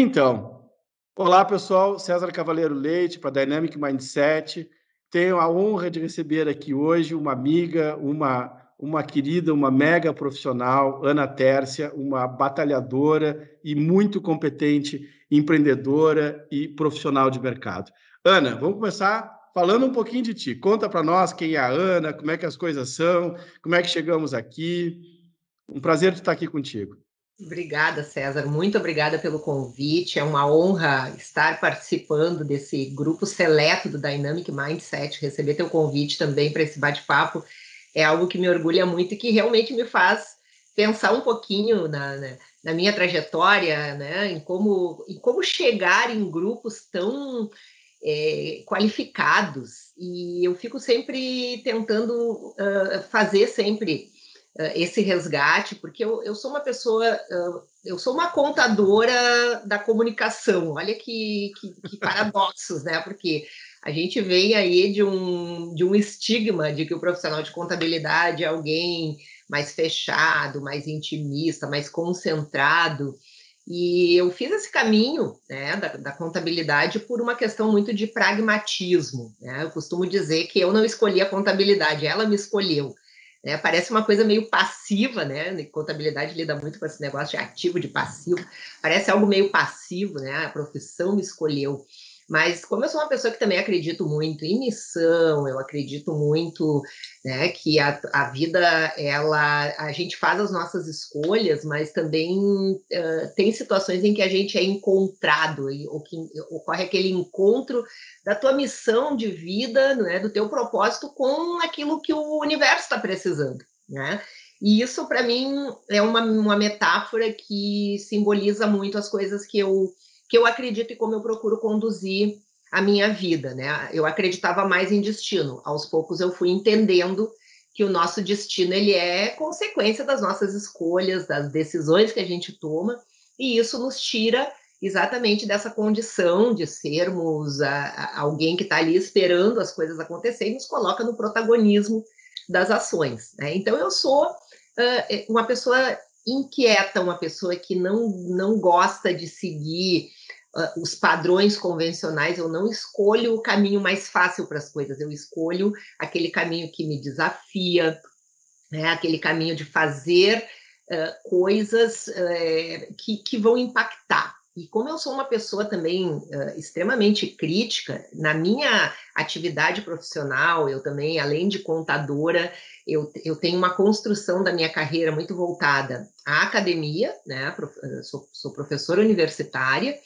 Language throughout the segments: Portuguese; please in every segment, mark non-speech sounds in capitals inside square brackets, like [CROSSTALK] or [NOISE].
Então, olá pessoal, César Cavaleiro Leite para Dynamic Mindset. Tenho a honra de receber aqui hoje uma amiga, uma uma querida, uma mega profissional, Ana Tércia, uma batalhadora e muito competente empreendedora e profissional de mercado. Ana, vamos começar falando um pouquinho de ti. Conta para nós quem é a Ana, como é que as coisas são, como é que chegamos aqui. Um prazer estar aqui contigo. Obrigada, César. Muito obrigada pelo convite. É uma honra estar participando desse grupo seleto do Dynamic Mindset, receber teu convite também para esse bate-papo. É algo que me orgulha muito e que realmente me faz pensar um pouquinho na, na, na minha trajetória, né, em como, em como chegar em grupos tão é, qualificados. E eu fico sempre tentando uh, fazer sempre esse resgate, porque eu, eu sou uma pessoa, eu sou uma contadora da comunicação. Olha que, que, que [LAUGHS] paradoxos, né? Porque a gente vem aí de um, de um estigma de que o profissional de contabilidade é alguém mais fechado, mais intimista, mais concentrado. E eu fiz esse caminho né, da, da, contabilidade por uma questão muito de pragmatismo. Né? Eu costumo dizer que eu não escolhi a contabilidade, ela me escolheu. Né? Parece uma coisa meio passiva, né? Contabilidade lida muito com esse negócio de ativo, de passivo. Parece algo meio passivo, né? A profissão me escolheu. Mas como eu sou uma pessoa que também acredito muito em missão, eu acredito muito né, que a, a vida, ela, a gente faz as nossas escolhas, mas também uh, tem situações em que a gente é encontrado, ou que ocorre aquele encontro da tua missão de vida, né, do teu propósito com aquilo que o universo está precisando, né? E isso, para mim, é uma, uma metáfora que simboliza muito as coisas que eu que eu acredito e como eu procuro conduzir a minha vida, né? Eu acreditava mais em destino. Aos poucos eu fui entendendo que o nosso destino ele é consequência das nossas escolhas, das decisões que a gente toma, e isso nos tira exatamente dessa condição de sermos a, a alguém que está ali esperando as coisas acontecerem nos coloca no protagonismo das ações. Né? Então eu sou uh, uma pessoa inquieta, uma pessoa que não, não gosta de seguir uh, os padrões convencionais, eu não escolho o caminho mais fácil para as coisas, eu escolho aquele caminho que me desafia, né, aquele caminho de fazer uh, coisas uh, que, que vão impactar. E como eu sou uma pessoa também uh, extremamente crítica, na minha atividade profissional, eu também, além de contadora, eu, eu tenho uma construção da minha carreira muito voltada à academia, né? Sou, sou professora universitária,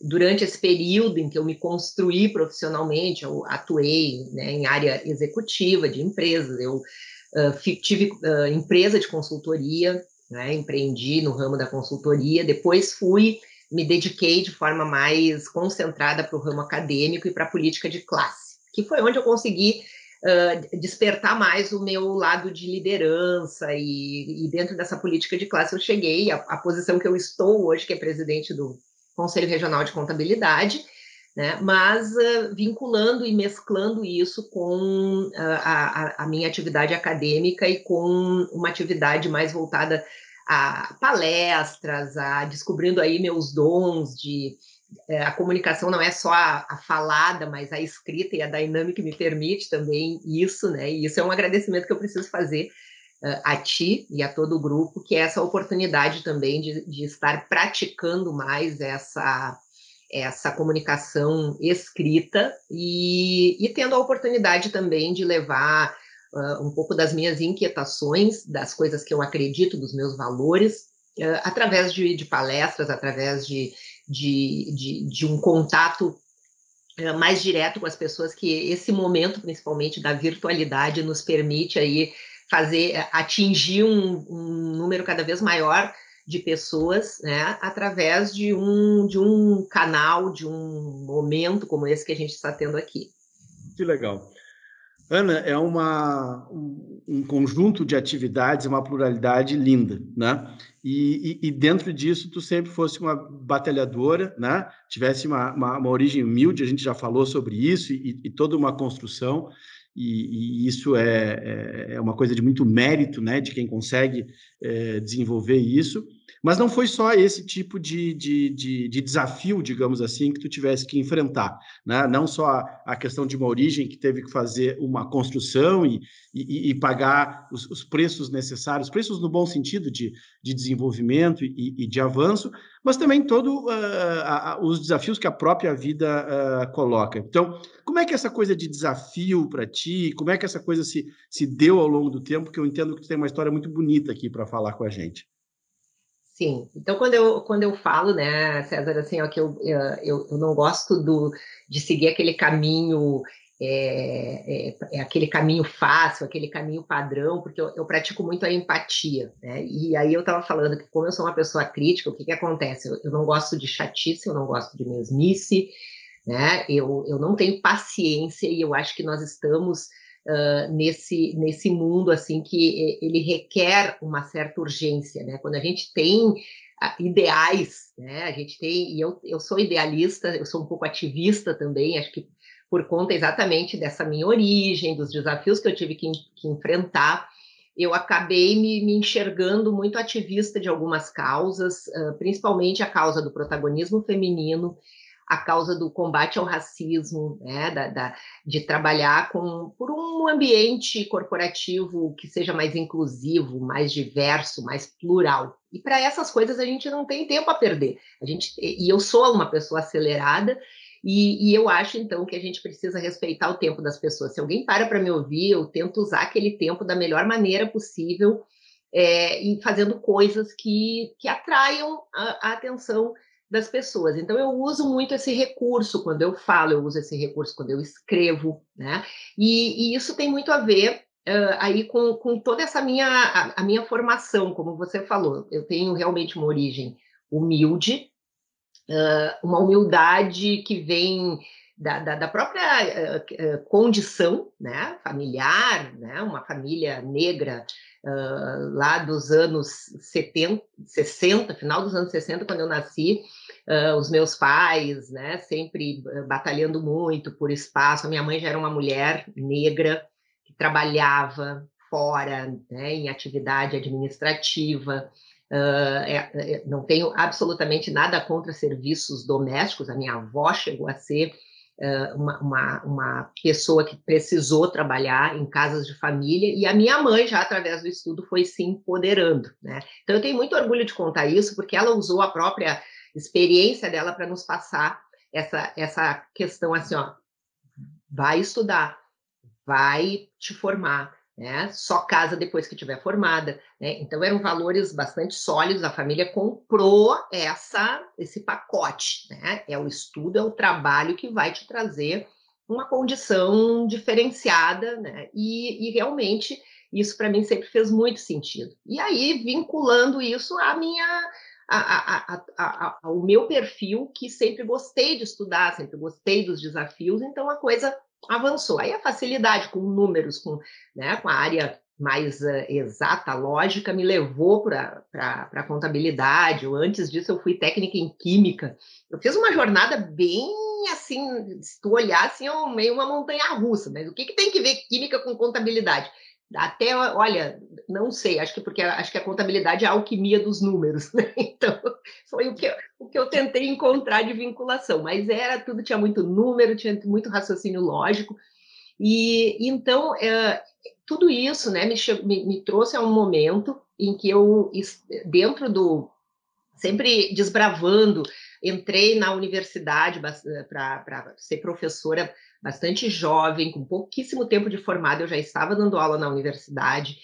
durante esse período em que eu me construí profissionalmente, eu atuei né, em área executiva de empresas, eu uh, tive uh, empresa de consultoria, né, empreendi no ramo da consultoria, depois fui, me dediquei de forma mais concentrada para o ramo acadêmico e para a política de classe, que foi onde eu consegui Uh, despertar mais o meu lado de liderança e, e, dentro dessa política de classe eu cheguei à, à, posição que eu estou hoje, que é presidente do, Conselho Regional de Contabilidade, né? mas uh, vinculando e mesclando isso com uh, a, a, minha atividade acadêmica e com uma atividade mais voltada a palestras, a descobrindo aí meus dons de eh, a comunicação não é só a, a, falada, mas a escrita e a dinâmica me permite também isso, né? E isso é um agradecimento que eu preciso fazer a ti e a todo o grupo, que é essa oportunidade também de, de estar praticando mais essa, essa comunicação escrita e, e tendo a oportunidade também de levar uh, um pouco das minhas inquietações, das coisas que eu acredito, dos meus valores, uh, através de, de, palestras, através de, de, de, de um contato mais direto com as pessoas que esse momento, principalmente da virtualidade, nos permite aí fazer eh, atingir um, um número cada vez maior de pessoas, né, através de um de um canal, de um momento como esse que a gente está tendo aqui. Que legal. Ana, é uma, um, conjunto de atividades, uma pluralidade linda, né? E, e, e, dentro disso, tu sempre fosse uma batalhadora, né? Tivesse uma, uma, uma origem humilde, a gente já falou sobre isso, e, e toda uma construção e, e isso é, é, é, uma coisa de muito mérito, né, de quem consegue é, desenvolver isso. Mas não foi só esse tipo de, de, de, de, desafio, digamos assim, que tu tivesse que enfrentar. Né? Não só a, questão de uma origem que teve que fazer uma construção e, e, e pagar os, os, preços necessários, preços no bom sentido de, de desenvolvimento e, e de avanço, mas também todos uh, os desafios que a própria vida uh, coloca. Então, como é que essa coisa de desafio para ti, como é que essa coisa se, se deu ao longo do tempo, que eu entendo que tu tem uma história muito bonita aqui para falar com a gente. Sim, então quando eu, quando eu falo, né, César, assim, ó, que eu, eu, eu não gosto do, de seguir aquele caminho, é, é, é aquele caminho fácil, aquele caminho padrão, porque eu, eu pratico muito a empatia, né, e aí eu estava falando que como eu sou uma pessoa crítica, o que que acontece? Eu, eu não gosto de chatice, eu não gosto de mesmice, né, eu, eu não tenho paciência e eu acho que nós estamos uh, nesse, nesse mundo assim que ele requer uma certa urgência, né? Quando a gente tem ideais, né? A gente tem, e eu, eu sou idealista, eu sou um pouco ativista também, acho que por conta exatamente dessa minha origem, dos desafios que eu tive que, que enfrentar, eu acabei me, me, enxergando muito ativista de algumas causas, uh, principalmente a causa do protagonismo feminino a causa do combate ao racismo, né, da, da, de trabalhar com, por um ambiente corporativo que seja mais inclusivo, mais diverso, mais plural. E para essas coisas a gente não tem tempo a perder. A gente, e eu sou uma pessoa acelerada, e, e, eu acho, então, que a gente precisa respeitar o tempo das pessoas. Se alguém para para me ouvir, eu tento usar aquele tempo da melhor maneira possível é, e fazendo coisas que, que atraiam a, a atenção das pessoas. Então, eu uso muito esse recurso quando eu falo, eu uso esse recurso quando eu escrevo, né? E, e isso tem muito a ver uh, aí com, com toda essa minha, a, a, minha formação, como você falou. Eu tenho realmente uma origem humilde, uh, uma humildade que vem da, da, da própria uh, condição né, familiar, né, uma família negra uh, lá dos anos 70, 60, final dos anos 60, quando eu nasci, uh, os meus pais, né, sempre batalhando muito por espaço. A minha mãe já era uma mulher negra que trabalhava fora, né, em atividade administrativa. Uh, é, é, não tenho absolutamente nada contra serviços domésticos. A minha avó chegou a ser uma, uma, uma, pessoa que precisou trabalhar em casas de família, e a minha mãe, já através do estudo, foi se empoderando. Né? Então, eu tenho muito orgulho de contar isso, porque ela usou a própria experiência dela para nos passar essa, essa questão assim: ó, vai estudar, vai te formar, né? Só casa depois que tiver formada, né? Então eram valores bastante sólidos. A família comprou essa esse pacote, né? É o estudo, é o trabalho que vai te trazer uma condição diferenciada, né? E, e realmente isso para mim sempre fez muito sentido. E aí vinculando isso à minha a, a, a, ao meu perfil, que sempre gostei de estudar, sempre gostei dos desafios, então a coisa avançou. Aí a facilidade com números, com, né, com a área mais uh, exata, lógica, me levou para a contabilidade. Eu, antes disso, eu fui técnica em química. Eu fiz uma jornada bem assim, se tu olhar, assim, é meio uma montanha russa, mas o que, que tem que ver química com contabilidade? Até, olha, não sei, acho que porque acho que a contabilidade é a alquimia dos números, né? [LAUGHS] Então, foi o que, eu, o que eu tentei encontrar de vinculação, mas era tudo, tinha muito número, tinha muito raciocínio lógico, e então é, tudo isso né, me, me, me trouxe a um momento em que eu, dentro do. sempre desbravando, entrei na universidade para ser professora bastante jovem, com pouquíssimo tempo de formada, eu já estava dando aula na universidade.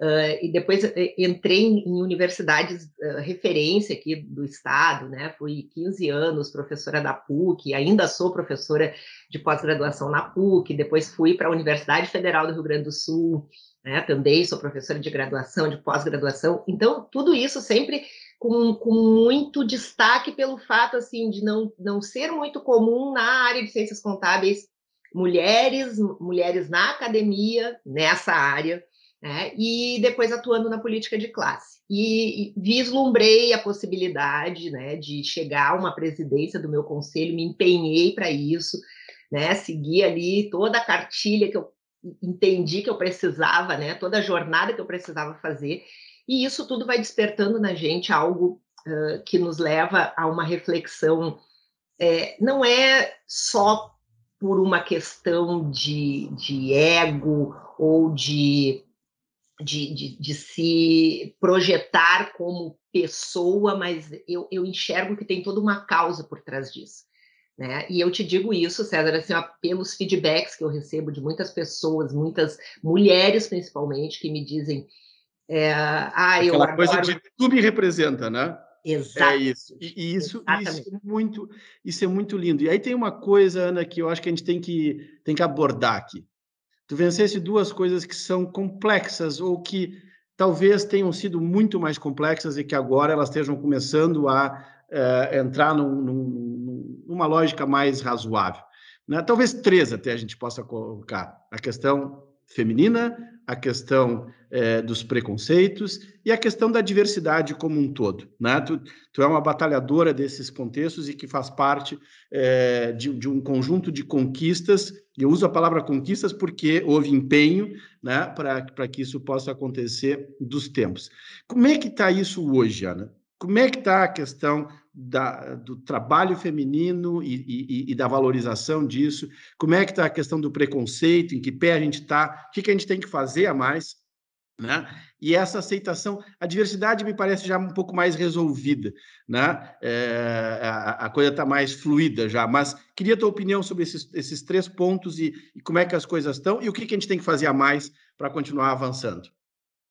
Uh, e depois eh, entrei em, em universidades uh, referência aqui do estado, né? Fui 15 anos professora da PUC, ainda sou professora de pós-graduação na PUC, depois fui para a Universidade Federal do Rio Grande do Sul, né? Também sou professora de graduação, de pós-graduação. Então, tudo isso sempre com, com, muito destaque pelo fato assim de não, não ser muito comum na área de ciências contábeis mulheres, mulheres na academia, nessa área, né? e depois atuando na política de classe. E, vislumbrei a possibilidade né, de chegar a uma presidência do meu conselho, me empenhei para isso, né, segui ali toda a cartilha que eu entendi que eu precisava, né, toda a jornada que eu precisava fazer, E isso tudo vai despertando na gente algo uh, que nos leva a uma reflexão. É, não é só por uma questão de, de ego ou de, de, de, de, se projetar como pessoa, mas eu, eu enxergo que tem toda uma causa por trás disso. Né? E eu te digo isso, César, assim, ó, pelos feedbacks que eu recebo de muitas pessoas, muitas mulheres principalmente, que me dizem é, ah, Aquela eu coisa adoro... de tu me representa, né? Exato. É isso. E, isso, isso, é muito, isso é muito lindo. E aí tem uma coisa, Ana, que eu acho que a gente tem que, tem que abordar aqui. Tu vencesse duas coisas que são complexas ou que talvez tenham sido muito mais complexas e que agora elas estejam começando a é, entrar num, num, numa lógica mais razoável. Né? Talvez três até a gente possa colocar. A questão feminina, a questão é, dos preconceitos e a questão da diversidade como um todo. Né? Tu, tu é uma batalhadora desses contextos e que faz parte é, de, de, um conjunto de conquistas. Eu uso a palavra conquistas porque houve empenho né, para que isso possa acontecer dos tempos. Como é que está isso hoje, Ana? Como é que está a questão da, do trabalho feminino e, e, e, da valorização disso? Como é que está a questão do preconceito? Em que pé a gente está? O que, que a gente tem que fazer a mais? Né? E essa aceitação, a diversidade me parece já um pouco mais resolvida, né? É, a, a, coisa está mais fluida já. Mas queria a tua opinião sobre esses, esses três pontos e, e, como é que as coisas estão e o que, que a gente tem que fazer a mais para continuar avançando.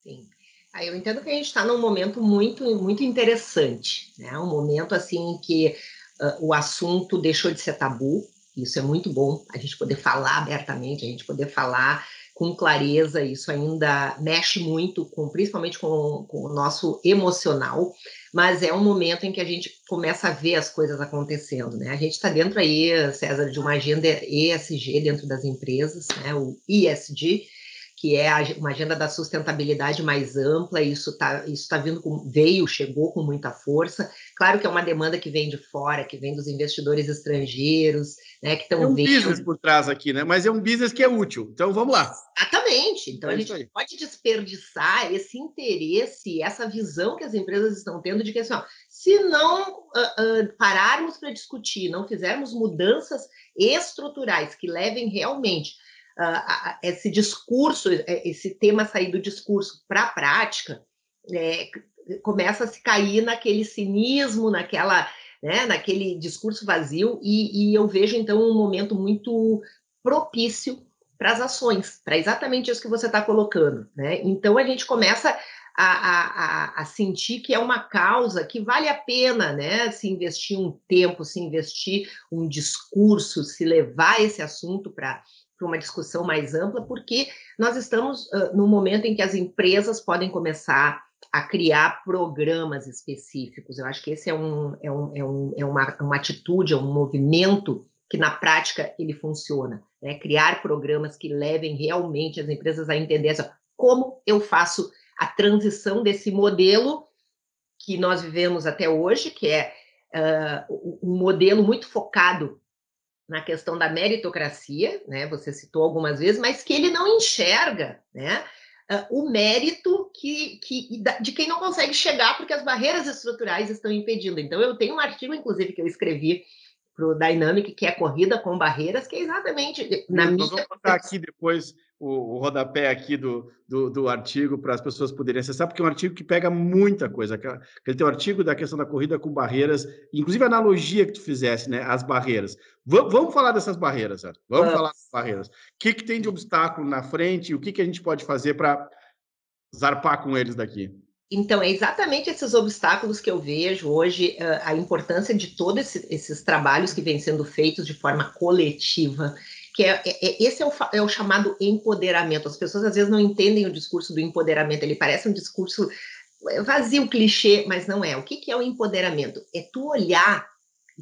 Sim. Aí eu entendo que a gente está num momento muito, muito interessante, né? Um momento assim que uh, o assunto deixou de ser tabu. Isso é muito bom, a gente poder falar abertamente, a gente poder falar com clareza. Isso ainda mexe muito, com, principalmente com, com o nosso emocional. Mas é um momento em que a gente começa a ver as coisas acontecendo, né? A gente está dentro aí, César, de uma agenda ESG dentro das empresas, né? O ESG que é uma agenda da sustentabilidade mais ampla, isso está isso tá vindo com, veio, chegou com muita força. Claro que é uma demanda que vem de fora, que vem dos investidores estrangeiros, né, que estão é um vendo. business por trás aqui, né? Mas é um business que é útil. Então vamos lá. Exatamente. Então é a gente pode desperdiçar esse interesse, essa visão que as empresas estão tendo de que assim, ó, se não uh, uh, pararmos para discutir, não fizermos mudanças estruturais que levem realmente uh, esse discurso, é, esse tema sair do discurso para a prática, é, começa a se cair naquele cinismo, naquela, né, naquele discurso vazio, e, e eu vejo então um momento muito propício para as ações, para exatamente isso que você está colocando. Né? Então a gente começa a, a, a, sentir que é uma causa que vale a pena né, se investir um tempo, se investir um discurso, se levar esse assunto para para uma discussão mais ampla, porque nós estamos uh, no momento em que as empresas podem começar a criar programas específicos. Eu acho que esse é, um, é, um, é, um, é uma, uma atitude, é um movimento que na prática ele funciona. Né? Criar programas que levem realmente as empresas a entender assim, como eu faço a transição desse modelo que nós vivemos até hoje, que é uh, um modelo muito focado na questão da meritocracia, né? Você citou algumas vezes, mas que ele não enxerga, né? Uh, o mérito que, que, de quem não consegue chegar porque as barreiras estruturais estão impedindo. Então, eu tenho um artigo, inclusive, que eu escrevi para o Dynamic, que é Corrida com Barreiras, que é exatamente na Nós minha... vamos botar aqui depois o, o rodapé aqui do, do, do artigo para as pessoas poderem acessar, porque é um artigo que pega muita coisa. Aquele teu artigo da questão da corrida com barreiras, inclusive a analogia que tu fizesse, né? As barreiras. V vamos falar dessas barreiras, certo? Vamos ah. falar das barreiras. O que, que tem de obstáculo na frente e o que, que a gente pode fazer para zarpar com eles daqui? Então, é exatamente esses obstáculos que eu vejo hoje, a importância de todos esse, esses trabalhos que vêm sendo feitos de forma coletiva, que é, é, é esse é o, é o, chamado empoderamento. As pessoas às vezes não entendem o discurso do empoderamento, ele parece um discurso vazio, clichê, mas não é. O que, que é o empoderamento? É tu olhar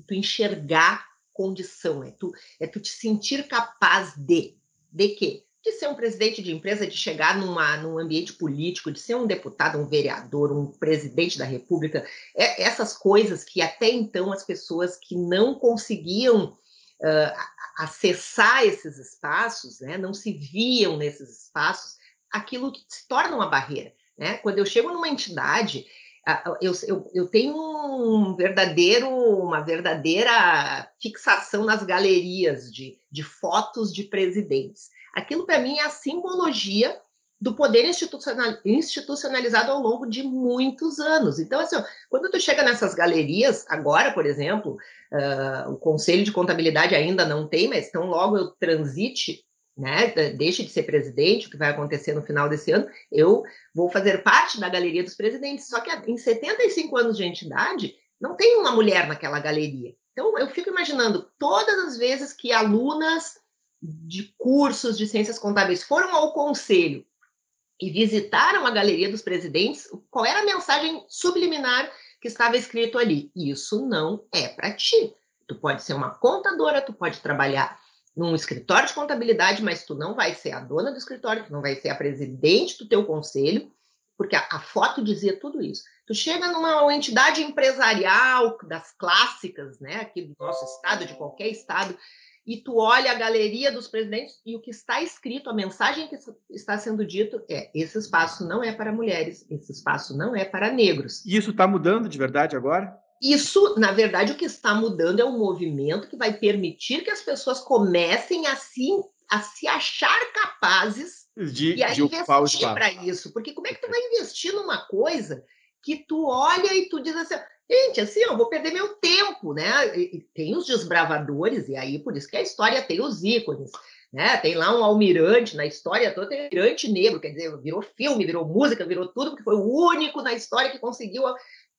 tu enxergar condição, é tu, é tu te sentir capaz de. De quê? De ser um presidente de empresa, de chegar numa, num ambiente político, de ser um deputado, um vereador, um presidente da república, é, essas coisas que até então as pessoas que não conseguiam uh, acessar esses espaços, né, não se viam nesses espaços, aquilo que se torna uma barreira. Né? Quando eu chego numa entidade, eu, eu, eu tenho um verdadeiro, uma verdadeira fixação nas galerias de, de fotos de presidentes. Aquilo, para mim, é a simbologia do poder institucional, institucionalizado ao longo de muitos anos. Então, assim, quando tu chega nessas galerias, agora, por exemplo, uh, o Conselho de Contabilidade ainda não tem, mas tão logo eu transite, né, deixe de ser presidente, o que vai acontecer no final desse ano, eu vou fazer parte da galeria dos presidentes. Só que em 75 anos de entidade, não tem uma mulher naquela galeria. Então, eu fico imaginando todas as vezes que alunas de cursos de ciências contábeis foram ao conselho e visitaram a galeria dos presidentes, qual era a mensagem subliminar que estava escrito ali? Isso não é para ti. Tu pode ser uma contadora, tu pode trabalhar num escritório de contabilidade, mas tu não vai ser a dona do escritório, tu não vai ser a presidente do teu conselho, porque a, a foto dizia tudo isso. Tu chega numa entidade empresarial das clássicas, né, aqui do nosso estado, de qualquer estado, e tu olha a galeria dos presidentes e o que está escrito, a mensagem que está sendo dito é: esse espaço não é para mulheres, esse espaço não é para negros. E isso está mudando de verdade agora? Isso, na verdade, o que está mudando é um movimento que vai permitir que as pessoas comecem a se, a se achar capazes de, e a de investir para isso. Porque como é que tu vai investir numa coisa que tu olha e tu diz assim, Gente, assim, eu vou perder meu tempo, né? E tem os desbravadores, e aí por isso que a história tem os ícones, né? Tem lá um almirante na história toda, tem um almirante negro, quer dizer, virou filme, virou música, virou tudo, porque foi o único na história que conseguiu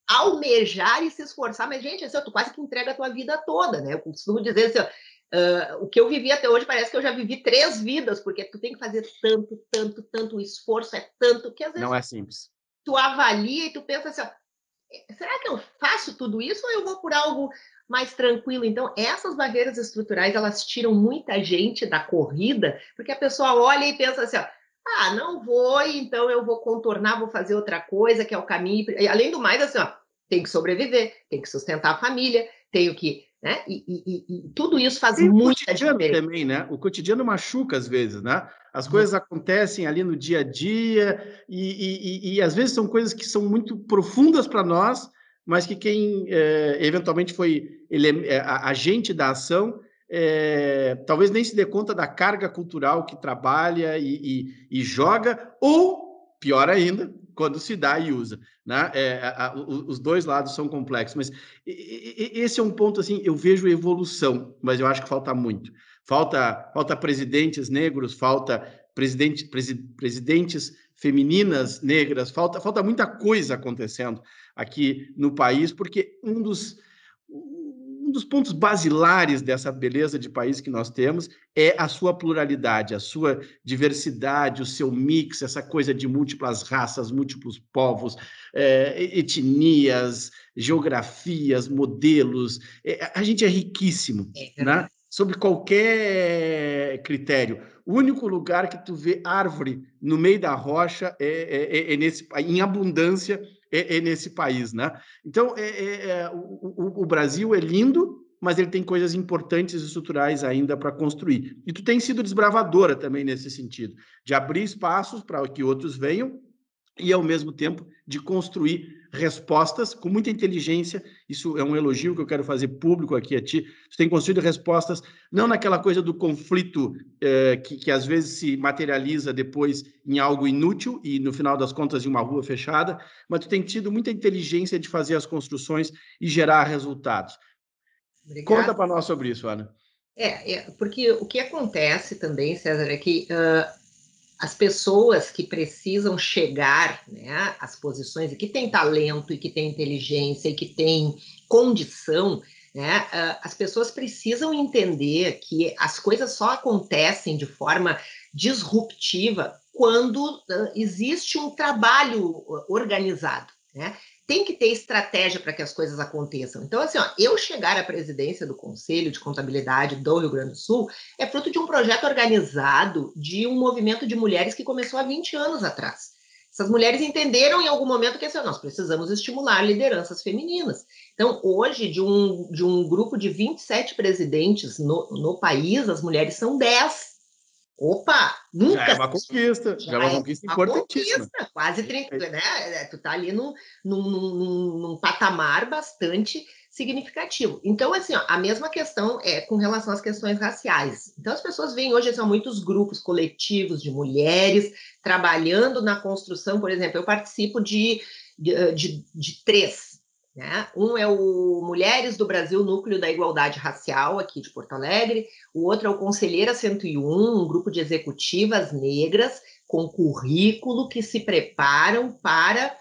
almejar e se esforçar. Mas, gente, assim, tu quase que entrega a tua vida toda, né? Eu costumo dizer assim, ó, uh, o que eu vivi até hoje parece que eu já vivi três vidas, porque tu tem que fazer tanto, tanto, tanto, o esforço é tanto que às vezes. Não é simples. Tu avalia e tu pensa assim, ó, será que eu faço tudo isso ou eu vou por algo mais tranquilo? Então, essas barreiras estruturais, elas tiram muita gente da corrida, porque a pessoa olha e pensa assim, ó, ah, não vou, então eu vou contornar, vou fazer outra coisa, que é o caminho. E, além do mais, assim, ó, tem que sobreviver, tem que sustentar a família, tenho que né? E, e, e, tudo isso faz e muita diferença. também, né? O cotidiano machuca às vezes, né? As uhum. coisas acontecem ali no dia a dia e, e às vezes são coisas que são muito profundas para nós, mas que quem é, eventualmente foi ele, é, agente da ação é, talvez nem se dê conta da carga cultural que trabalha e, e joga, ou pior ainda, quando se dá e usa. Né? É, a, a, os dois lados são complexos, mas esse é um ponto assim, eu vejo evolução, mas eu acho que falta muito. Falta, falta presidentes negros, falta presidente, presi, presidentes femininas negras, falta, falta muita coisa acontecendo aqui no país, porque um dos um dos pontos basilares dessa beleza de país que nós temos é a sua pluralidade, a sua diversidade, o seu mix, essa coisa de múltiplas raças, múltiplos povos, é, etnias, geografias, modelos. É, a gente é riquíssimo, é né? Sob qualquer critério. O único lugar que tu vê árvore no meio da rocha é, é, é, é nesse, em abundância é, é nesse país, né? Então, é, é o, o, Brasil é lindo, mas ele tem coisas importantes e estruturais ainda para construir. E tu tem sido desbravadora também nesse sentido, de abrir espaços para que outros venham e, ao mesmo tempo, de construir respostas com muita inteligência. Isso é um elogio que eu quero fazer público aqui a ti. Você tem construído respostas não naquela coisa do conflito eh, que, que às vezes se materializa depois em algo inútil e, no final das contas, em uma rua fechada, mas tu tem tido muita inteligência de fazer as construções e gerar resultados. Conta para nós sobre isso, Ana. É, é, porque o que acontece também, César, é que uh, as pessoas que precisam chegar né, às posições e que têm talento e que têm inteligência e que têm condição, né, as pessoas precisam entender que as coisas só acontecem de forma disruptiva quando existe um trabalho organizado. Né? Tem que ter estratégia para que as coisas aconteçam. Então, assim, ó, eu chegar à presidência do Conselho de Contabilidade do Rio Grande do Sul é fruto de um projeto organizado de um movimento de mulheres que começou há 20 anos atrás. Essas mulheres entenderam em algum momento que assim, nós precisamos estimular lideranças femininas. Então, hoje, de um, de um grupo de 27 presidentes no, no país, as mulheres são 10 Opa, nunca. Já é uma conquista, já, já é uma conquista uma importantíssima. Conquista, quase 30, é. né? É, tu tá ali num, num, num, num, patamar bastante significativo. Então, assim, ó, a mesma questão é com relação às questões raciais. Então, as pessoas veem hoje, são muitos grupos coletivos de mulheres trabalhando na construção, por exemplo, eu participo de, de, de, de três né? Um é o Mulheres do Brasil Núcleo da Igualdade Racial, aqui de Porto Alegre. O outro é o Conselheira 101, um grupo de executivas negras com currículo que se preparam para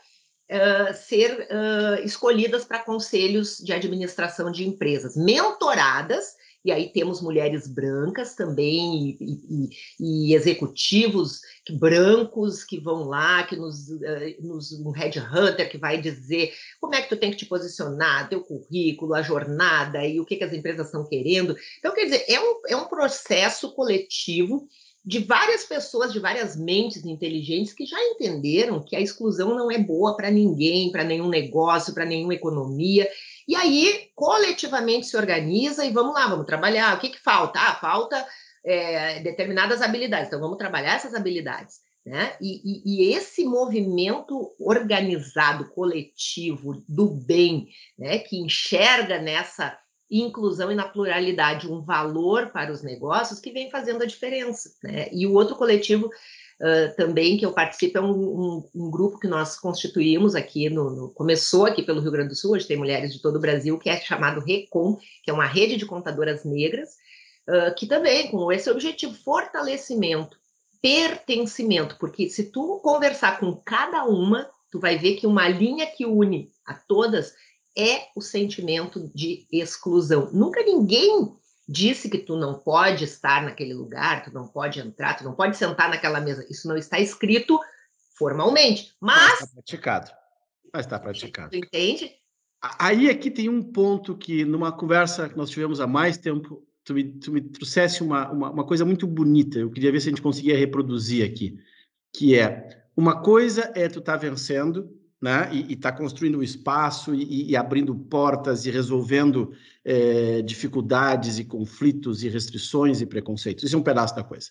uh, ser uh, escolhidas para conselhos de administração de empresas, mentoradas e aí temos mulheres brancas também, e, e, e executivos brancos que vão lá, que nos, uh, nos um headhunter que vai dizer como é que tu tem que te posicionar, teu currículo, a jornada e o que, que as empresas estão querendo. Então, quer dizer, é um, é um processo coletivo de várias pessoas, de várias mentes inteligentes que já entenderam que a exclusão não é boa para ninguém, para nenhum negócio, para nenhuma economia, e aí, coletivamente se organiza e vamos lá, vamos trabalhar. O que, que falta? Ah, falta é, determinadas habilidades. Então, vamos trabalhar essas habilidades. Né? E, e, e, esse movimento organizado, coletivo, do bem, né? que enxerga nessa inclusão e na pluralidade um valor para os negócios que vem fazendo a diferença. Né? E o outro coletivo uh, também que eu participo é um, um, um, grupo que nós constituímos aqui no, no, começou aqui pelo Rio Grande do Sul, hoje tem mulheres de todo o Brasil, que é chamado Recom, que é uma rede de contadoras negras, uh, que também com esse objetivo, fortalecimento, pertencimento, porque se tu conversar com cada uma, tu vai ver que uma linha que une a todas é o sentimento de exclusão. Nunca ninguém disse que tu não pode estar naquele lugar, tu não pode entrar, tu não pode sentar naquela mesa. Isso não está escrito formalmente, mas está praticado. Mas está praticado. Tu entende? Aí aqui tem um ponto que numa conversa que nós tivemos há mais tempo, tu me, tu me trouxesse uma, uma, uma coisa muito bonita. Eu queria ver se a gente conseguia reproduzir aqui, que é uma coisa é tu estar tá vencendo né? e está construindo um espaço e, e, abrindo portas e resolvendo é, dificuldades e conflitos e restrições e preconceitos. Isso é um pedaço da coisa.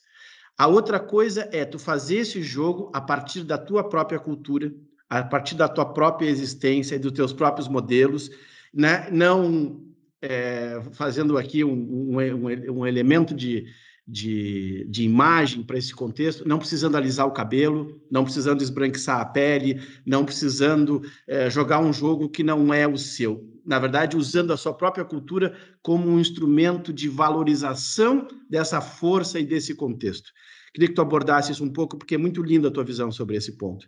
A outra coisa é tu fazer esse jogo a partir da tua própria cultura, a partir da tua própria existência e dos teus próprios modelos, né? não é, fazendo aqui um, um, um, um elemento de, de, de imagem para esse contexto, não precisando alisar o cabelo, não precisando esbranquiçar a pele, não precisando é, jogar um jogo que não é o seu. Na verdade, usando a sua própria cultura como um instrumento de valorização dessa força e desse contexto. Queria que tu abordasse isso um pouco, porque é muito linda a tua visão sobre esse ponto.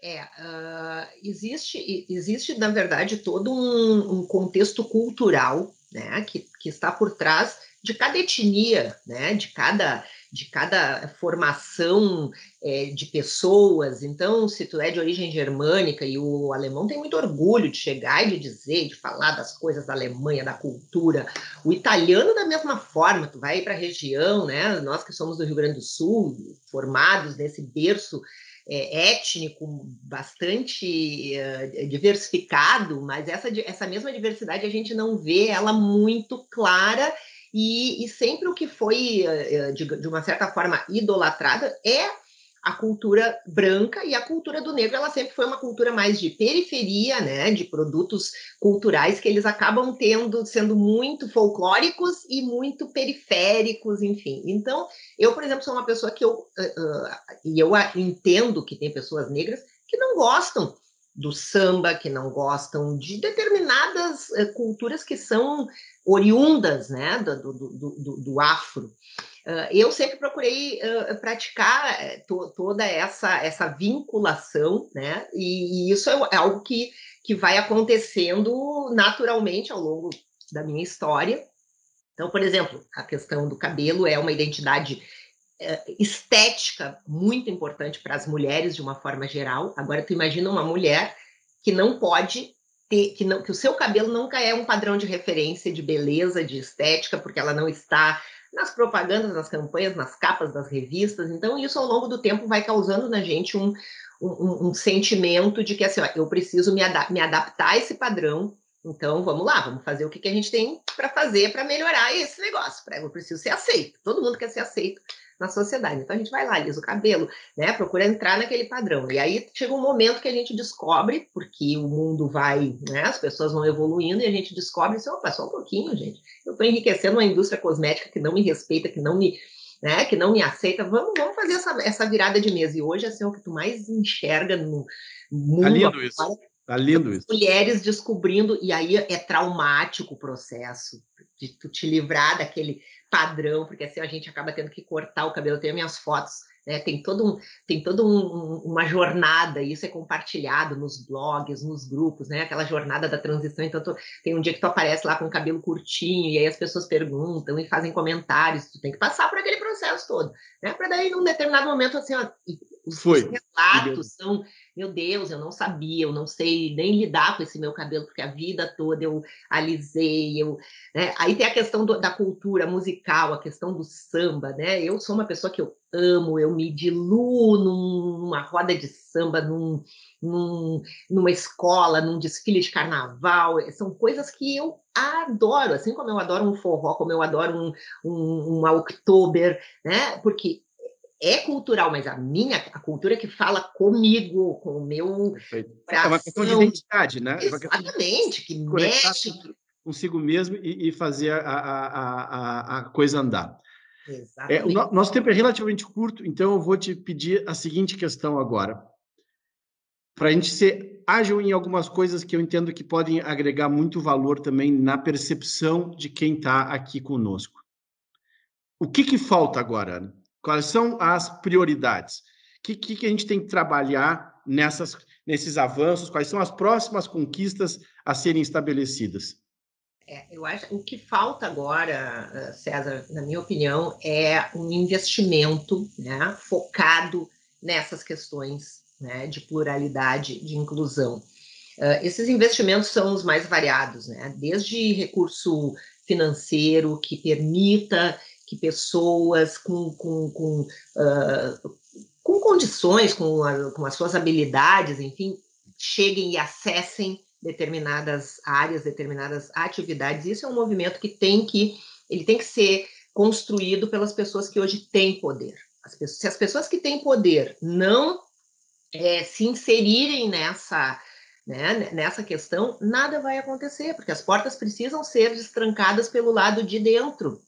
É, uh, existe, existe, na verdade, todo um, um contexto cultural né, que, que está por trás de cada etnia, né, de cada de cada formação é, de pessoas. Então, se tu é de origem germânica e o alemão tem muito orgulho de chegar e de dizer, de falar das coisas da Alemanha, da cultura. O italiano da mesma forma, tu vai para a região, né? Nós que somos do Rio Grande do Sul, formados nesse berço é, étnico bastante é, diversificado, mas essa, essa mesma diversidade a gente não vê ela muito clara e, e sempre o que foi, eh, eh, de, de uma certa forma, idolatrada é a cultura branca e a cultura do negro, ela sempre foi uma cultura mais de periferia, né, de produtos culturais que eles acabam tendo, sendo muito folclóricos e muito periféricos, enfim. Então, eu, por exemplo, sou uma pessoa que eu, uh, uh, e eu entendo que tem pessoas negras que não gostam do samba, que não gostam de determinadas uh, culturas que são oriundas né, do, do, do, do afro. Eu sempre procurei praticar eh, to, toda essa, essa vinculação, né? E, e, isso é, é algo que, que vai acontecendo naturalmente ao longo da minha história. Então, por exemplo, a questão do cabelo é uma identidade estética muito importante para as mulheres de uma forma geral. Agora, tu imagina uma mulher que não pode ter, que, não, que o seu cabelo nunca é um padrão de referência de beleza, de estética, porque ela não está nas propagandas, nas campanhas, nas capas das revistas. Então, isso ao longo do tempo vai causando na gente um, um, um sentimento de que assim, ó, eu preciso me, me adaptar a esse padrão. Então, vamos lá, vamos fazer o que, que a gente tem para fazer para melhorar esse negócio. Eu preciso ser aceito. Todo mundo quer ser aceito na sociedade. Então a gente vai lá, alisa o cabelo, né? Procura entrar naquele padrão. E aí chega um momento que a gente descobre, porque o mundo vai, né? As pessoas vão evoluindo e a gente descobre assim, opa, só um pouquinho, gente. Eu estou enriquecendo uma indústria cosmética que não me respeita, que não me né, que não me aceita, vamos, vamos fazer essa, essa virada de mesa. E hoje, assim, é o que tu mais enxerga no mundo. Tá lindo isso. Tá lindo isso. Mulheres descobrindo, e aí é traumático o processo de tu te livrar daquele padrão, porque assim a gente acaba tendo que cortar o cabelo. Eu tenho minhas fotos né? Tem todo um, tem todo um, uma jornada, isso é compartilhado nos blogs, nos grupos, né? Aquela jornada da transição. Então, tu, tem um dia que tu aparece lá com o cabelo curtinho e aí as pessoas perguntam e fazem comentários. Tu tem que passar por aquele processo todo, né? Para daí, num determinado momento, assim, ó, os, Foi. os relatos são meu Deus, eu não sabia, eu não sei nem lidar com esse meu cabelo, porque a vida toda eu alisei, eu, né? Aí tem a questão do, da cultura musical, a questão do samba, né? Eu sou uma pessoa que eu amo, eu me diluo numa roda de samba, num, num, numa escola, num desfile de carnaval, são coisas que eu adoro, assim como eu adoro um forró, como eu adoro um, um, um Oktober, né? Porque é cultural, mas a minha, a cultura que fala comigo, com o meu Perfeito. É uma questão de identidade, né? É Exatamente, que mexe. Consigo mesmo e, e fazer a, a, a, a, coisa andar. É, o nosso tempo é relativamente curto, então eu vou te pedir a seguinte questão agora. Para a gente ser ágil em algumas coisas que eu entendo que podem agregar muito valor também na percepção de quem está aqui conosco. O que, que falta agora, Ana? Quais são as prioridades? O que, que, a gente tem que trabalhar nessas, nesses avanços? Quais são as próximas conquistas a serem estabelecidas? É, eu acho o que falta agora, eh, César, na minha opinião, é um investimento né, focado nessas questões né, de pluralidade, de inclusão. Uh, esses investimentos são os mais variados, né? desde recurso financeiro que permita que pessoas com, com, com, uh, com condições, com, a, com as suas habilidades, enfim, cheguem e acessem determinadas áreas, determinadas atividades. Isso é um movimento que tem que ele tem que ser construído pelas pessoas que hoje têm poder. As pessoas, se as pessoas que têm poder não é, se inserirem nessa né, nessa questão, nada vai acontecer, porque as portas precisam ser destrancadas pelo lado de dentro.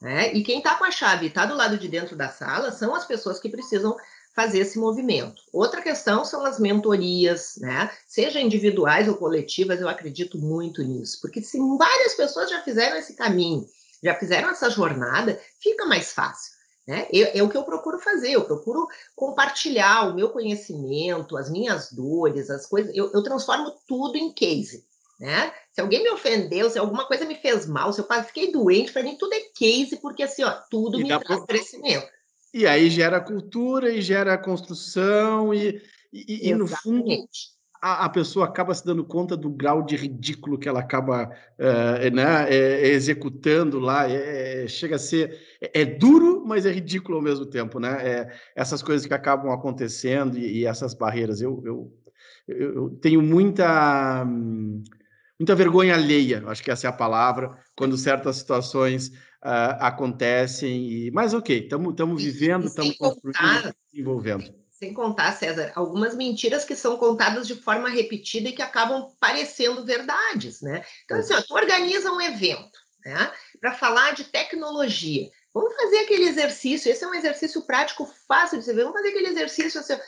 Né? E quem está com a chave e está do lado de dentro da sala são as pessoas que precisam fazer esse movimento. Outra questão são as mentorias, né? Seja individuais ou coletivas, eu acredito muito nisso, porque se várias pessoas já fizeram esse caminho, já fizeram essa jornada, fica mais fácil. Né? é o que eu procuro fazer, eu procuro compartilhar o meu conhecimento, as minhas dores, as coisas, eu, eu transformo tudo em case né? Se alguém me ofendeu, se alguma coisa me fez mal, se eu fiquei doente, para mim tudo é case, porque assim, ó, tudo e me traz por... crescimento. E aí gera cultura e gera construção e, e, e no fundo a, a, pessoa acaba se dando conta do grau de ridículo que ela acaba uh, né, é, executando lá. É, chega a ser é, é, duro, mas é ridículo ao mesmo tempo, né? É, essas coisas que acabam acontecendo e, e essas barreiras. Eu, eu, eu, tenho muita hum, muita vergonha alheia, acho que essa é a palavra, quando certas situações uh, acontecem. E... Mas ok, estamos vivendo, estamos construindo, desenvolvendo. Sem contar, César, algumas mentiras que são contadas de forma repetida e que acabam parecendo verdades, né? Então, assim, ó, tu organiza um evento, né? Para falar de tecnologia. Vamos fazer aquele exercício, esse é um exercício prático fácil de se ver. Vamos fazer aquele exercício assim.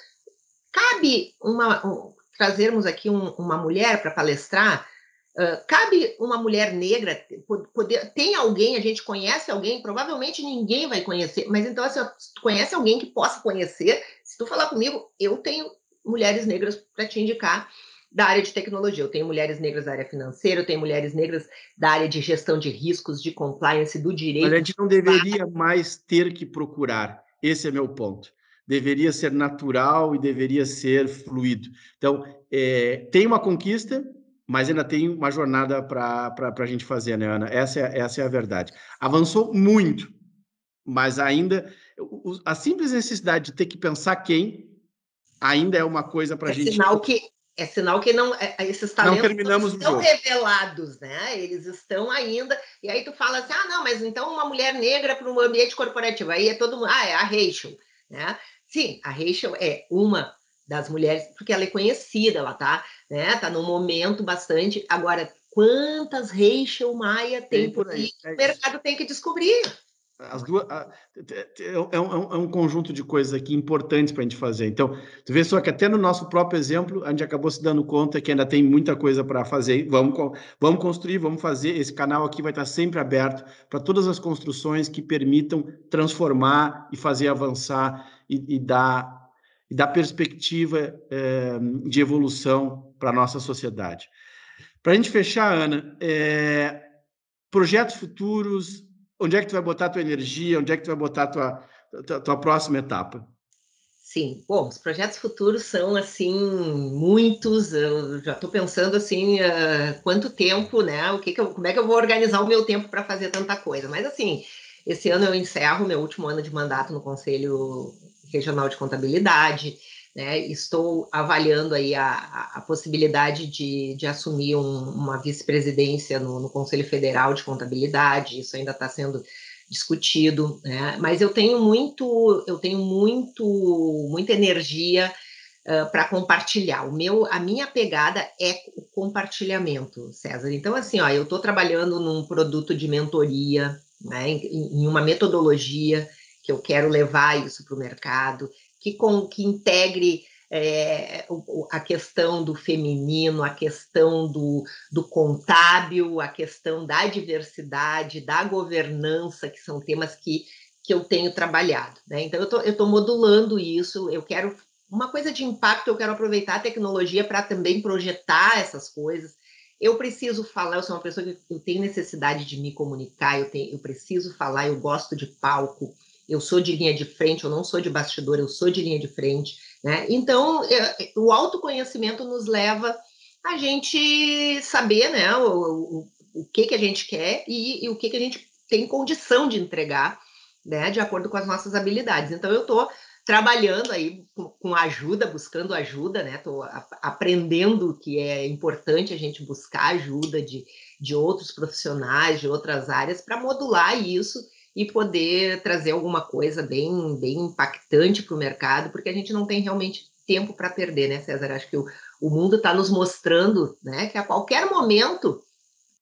Cabe uma, um, trazermos aqui um, uma mulher para palestrar cabe uma mulher negra poder tem alguém a gente conhece alguém provavelmente ninguém vai conhecer mas então assim tu conhece alguém que possa conhecer se tu falar comigo eu tenho mulheres negras para te indicar da área de tecnologia. Eu tenho mulheres negras da área financeira eu tenho mulheres negras da área de gestão de riscos de compliance do direito. A gente não deveria mais ter que procurar. Esse é meu ponto. Deveria ser natural e deveria ser fluido. Então é, tem uma conquista mas ainda tem uma jornada para a gente fazer, né, Ana? Essa é, essa é a verdade. Avançou muito, mas ainda a simples necessidade de ter que pensar quem ainda é uma coisa para a é gente. Sinal que é sinal que não é, esses talentos não terminamos estão revelados, né? Eles estão ainda. E aí tu fala assim, ah, não, mas então uma mulher negra para um ambiente corporativo, aí é todo mundo, ah, é a Rachel, né? Sim, a Rachel é uma das mulheres, porque ela é conhecida, ela tá, né? Tá num momento bastante. Agora, quantas Rachel Maia tem, tem por aí? É o mercado tem que descobrir. As duas, é, um, é um conjunto de coisas aqui importantes para a gente fazer. Então, tu vê só que até no nosso próprio exemplo, a gente acabou se dando conta que ainda tem muita coisa para fazer. Vamos, vamos construir, vamos fazer. Esse canal aqui vai estar sempre aberto para todas as construções que permitam transformar e fazer avançar e, e dar, e dar perspectiva é, de evolução para a nossa sociedade. Para a gente fechar, Ana, é, projetos futuros, onde é que tu vai botar a tua energia, onde é que tu vai botar a tua, tua, tua próxima etapa? Sim, bom, os projetos futuros são assim muitos. Eu já estou pensando assim uh, quanto tempo, né? O que, que eu, como é que eu vou organizar o meu tempo para fazer tanta coisa? Mas assim, esse ano eu encerro meu último ano de mandato no Conselho Regional de Contabilidade. Né? Estou avaliando aí a, a possibilidade de, de assumir um, uma vice-presidência no, no, Conselho Federal de Contabilidade, isso ainda está sendo discutido, né? mas eu tenho muito, eu tenho muito, muita energia uh, para compartilhar. O meu, a minha pegada é o compartilhamento, César. Então, assim, ó, eu estou trabalhando num produto de mentoria, né, em, em uma metodologia que eu quero levar isso para o mercado que, com, que integre é, a questão do feminino, a questão do, do contábil, a questão da diversidade, da governança, que são temas que, que eu tenho trabalhado. Né? Então, eu estou modulando isso, eu quero uma coisa de impacto, eu quero aproveitar a tecnologia para também projetar essas coisas. Eu preciso falar, eu sou uma pessoa que eu tenho necessidade de me comunicar, eu, tenho, eu preciso falar, eu gosto de palco, eu sou de linha de frente, eu não sou de bastidor, eu sou de linha de frente, né? Então, é, o autoconhecimento nos leva a gente saber, né, o, o, o que que a gente quer e, e, o que que a gente tem condição de entregar, né, de acordo com as nossas habilidades. Então, eu estou trabalhando aí com, com, ajuda, buscando ajuda, né? Estou aprendendo que é importante a gente buscar ajuda de, de outros profissionais, de outras áreas, para modular isso e poder trazer alguma coisa bem, bem impactante para o mercado, porque a gente não tem realmente tempo para perder, né, César? Acho que o, o mundo está nos mostrando né, que a qualquer momento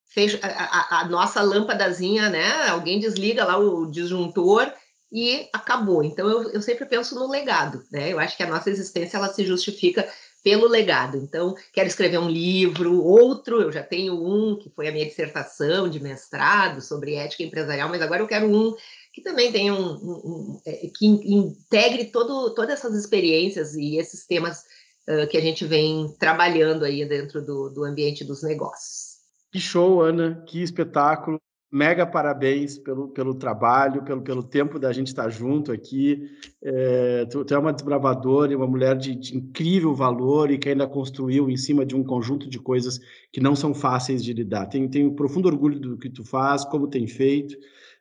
fecha a, a, a, nossa lâmpadazinha, né? Alguém desliga lá o disjuntor e acabou. Então eu, eu sempre penso no legado, né? Eu acho que a nossa existência ela se justifica pelo legado. Então, quero escrever um livro, outro, eu já tenho um, que foi a minha dissertação de mestrado sobre ética empresarial, mas agora eu quero um que também tenha um, um, um é, que integre todo, todas essas experiências e esses temas uh, que a gente vem trabalhando aí dentro do, do ambiente dos negócios. Que show, Ana, que espetáculo mega parabéns pelo, pelo trabalho, pelo, pelo tempo da gente estar junto aqui. É, tu, tu, é uma desbravadora e uma mulher de, de, incrível valor e que ainda construiu em cima de um conjunto de coisas que não são fáceis de lidar. Tenho, tenho profundo orgulho do que tu faz, como tem feito,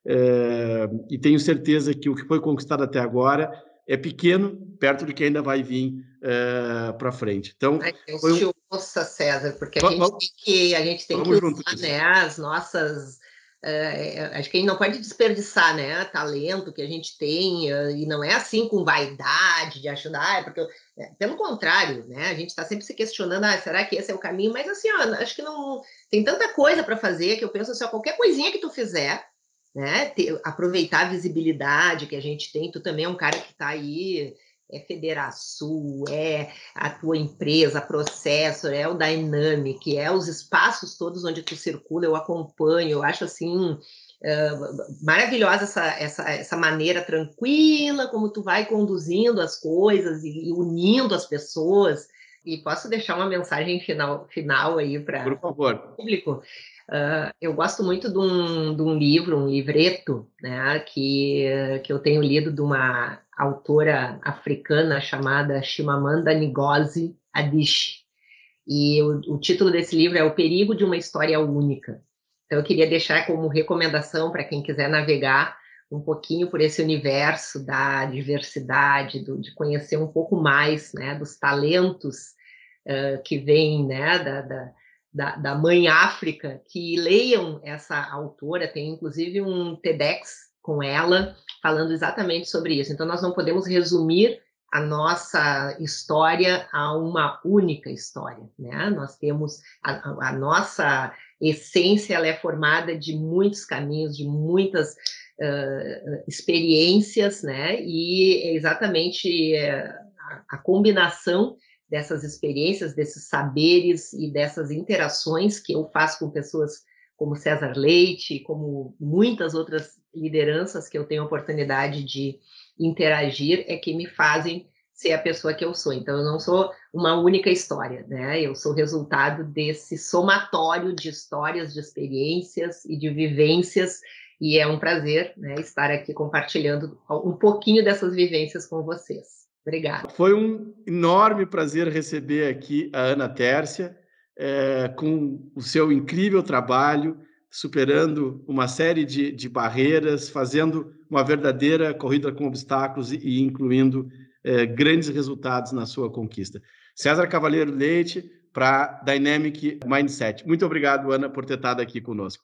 é, e tenho certeza que o que foi conquistado até agora é pequeno perto do que ainda vai vir é, para frente. Então, Ai, foi um... Nossa, César, porque a vamos, gente tem que a gente tem que usar, né, as nossas é, acho que a gente não pode desperdiçar, né, talento que a gente tem, e não é assim com vaidade, de achar, ah, é porque é, pelo contrário, né, a gente está sempre se questionando, ah, será que esse é o caminho? Mas assim, ó, acho que não tem tanta coisa para fazer que eu penso assim, ó, qualquer coisinha que tu fizer, né, ter, aproveitar a visibilidade que a gente tem, tu também é um cara que está aí é Federação, é a tua empresa, processo, é o Dynamic, é os espaços todos onde tu circula, eu acompanho, eu acho assim uh, maravilhosa essa, essa, essa maneira tranquila como tu vai conduzindo as coisas e, e unindo as pessoas. E posso deixar uma mensagem final, final aí para o público? Uh, eu gosto muito de um, de um, livro, um livreto, né, que, que eu tenho lido de uma autora africana chamada Chimamanda Ngozi Adichie. E o, o título desse livro é O Perigo de uma História Única. Então, eu queria deixar como recomendação para quem quiser navegar um pouquinho por esse universo da diversidade, do, de conhecer um pouco mais né, dos talentos uh, que vêm né, da, da, da, da, Mãe África, que leiam essa autora, tem inclusive um TEDx com ela, falando exatamente sobre isso. Então, nós não podemos resumir a nossa história a uma única história, né? Nós temos a, a nossa essência, ela é formada de muitos caminhos, de muitas uh, experiências, né? E é exatamente uh, a, a combinação dessas experiências, desses saberes e dessas interações que eu faço com pessoas como César Leite, como muitas outras lideranças que eu tenho a oportunidade de interagir, é que me fazem ser a pessoa que eu sou. Então, eu não sou uma única história, né? Eu sou resultado desse somatório de histórias, de experiências e de vivências, e é um prazer né, estar aqui compartilhando um pouquinho dessas vivências com vocês. Obrigada. Foi um enorme prazer receber aqui a Ana Tércia, é, com o seu incrível trabalho, superando uma série de, de barreiras, fazendo uma verdadeira corrida com obstáculos e, e incluindo é, grandes resultados na sua conquista. César Cavaleiro Leite, para Dynamic Mindset. Muito obrigado, Ana, por ter estado aqui conosco.